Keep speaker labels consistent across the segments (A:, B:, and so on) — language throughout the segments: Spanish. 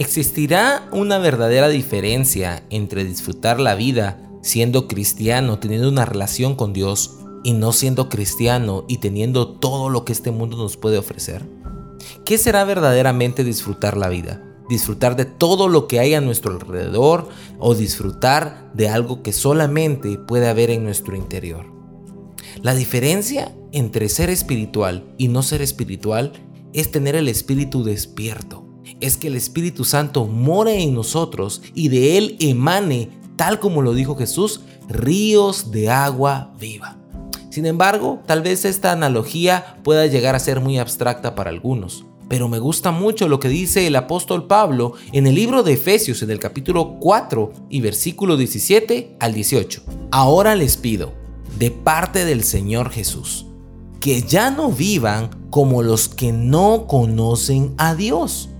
A: ¿Existirá una verdadera diferencia entre disfrutar la vida siendo cristiano, teniendo una relación con Dios, y no siendo cristiano y teniendo todo lo que este mundo nos puede ofrecer? ¿Qué será verdaderamente disfrutar la vida? ¿Disfrutar de todo lo que hay a nuestro alrededor o disfrutar de algo que solamente puede haber en nuestro interior? La diferencia entre ser espiritual y no ser espiritual es tener el espíritu despierto es que el Espíritu Santo more en nosotros y de él emane, tal como lo dijo Jesús, ríos de agua viva. Sin embargo, tal vez esta analogía pueda llegar a ser muy abstracta para algunos, pero me gusta mucho lo que dice el apóstol Pablo en el libro de Efesios en el capítulo 4 y versículo 17 al 18. Ahora les pido, de parte del Señor Jesús, que ya no vivan como los que no conocen a Dios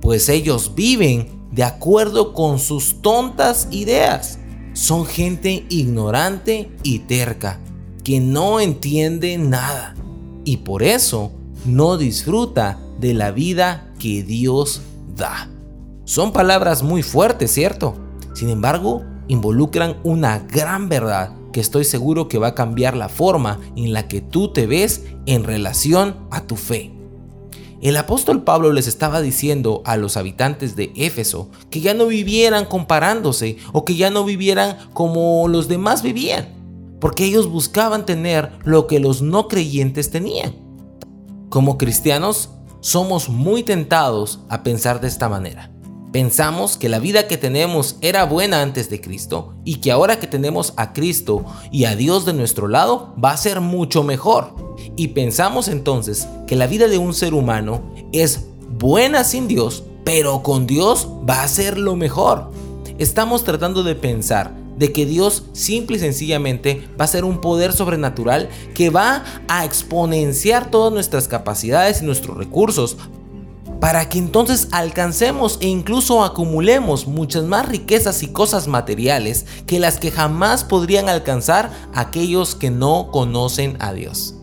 A: pues ellos viven de acuerdo con sus tontas ideas. Son gente ignorante y terca, que no entiende nada y por eso no disfruta de la vida que Dios da. Son palabras muy fuertes, ¿cierto? Sin embargo, involucran una gran verdad que estoy seguro que va a cambiar la forma en la que tú te ves en relación a tu fe. El apóstol Pablo les estaba diciendo a los habitantes de Éfeso que ya no vivieran comparándose o que ya no vivieran como los demás vivían, porque ellos buscaban tener lo que los no creyentes tenían. Como cristianos, somos muy tentados a pensar de esta manera. Pensamos que la vida que tenemos era buena antes de Cristo y que ahora que tenemos a Cristo y a Dios de nuestro lado va a ser mucho mejor. Y pensamos entonces que la vida de un ser humano es buena sin Dios, pero con Dios va a ser lo mejor. Estamos tratando de pensar de que Dios simple y sencillamente va a ser un poder sobrenatural que va a exponenciar todas nuestras capacidades y nuestros recursos para que entonces alcancemos e incluso acumulemos muchas más riquezas y cosas materiales que las que jamás podrían alcanzar aquellos que no conocen a Dios.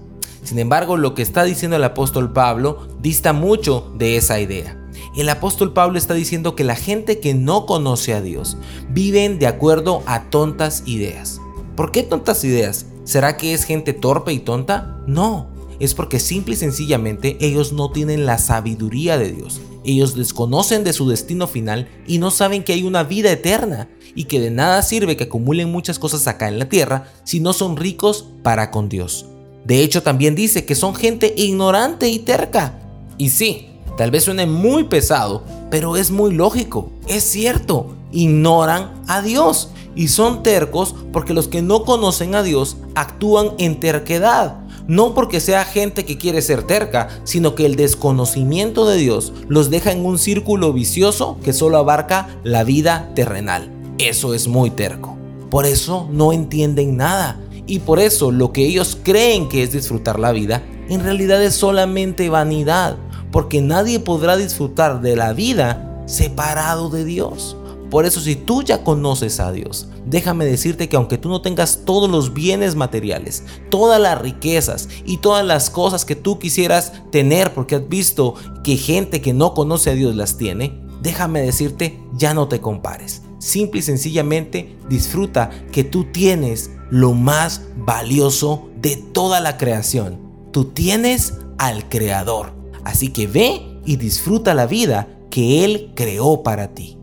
A: Sin embargo, lo que está diciendo el apóstol Pablo dista mucho de esa idea. El apóstol Pablo está diciendo que la gente que no conoce a Dios viven de acuerdo a tontas ideas. ¿Por qué tontas ideas? ¿Será que es gente torpe y tonta? No, es porque simple y sencillamente ellos no tienen la sabiduría de Dios. Ellos desconocen de su destino final y no saben que hay una vida eterna y que de nada sirve que acumulen muchas cosas acá en la tierra si no son ricos para con Dios. De hecho también dice que son gente ignorante y terca. Y sí, tal vez suene muy pesado, pero es muy lógico, es cierto, ignoran a Dios y son tercos porque los que no conocen a Dios actúan en terquedad no porque sea gente que quiere ser terca, sino que el desconocimiento de Dios los deja en un círculo vicioso que solo abarca la vida terrenal. Eso es muy terco. Por eso no entienden nada. Y por eso lo que ellos creen que es disfrutar la vida, en realidad es solamente vanidad. Porque nadie podrá disfrutar de la vida separado de Dios. Por eso si tú ya conoces a Dios, déjame decirte que aunque tú no tengas todos los bienes materiales, todas las riquezas y todas las cosas que tú quisieras tener porque has visto que gente que no conoce a Dios las tiene, déjame decirte, ya no te compares. Simple y sencillamente disfruta que tú tienes lo más valioso de toda la creación. Tú tienes al Creador. Así que ve y disfruta la vida que Él creó para ti.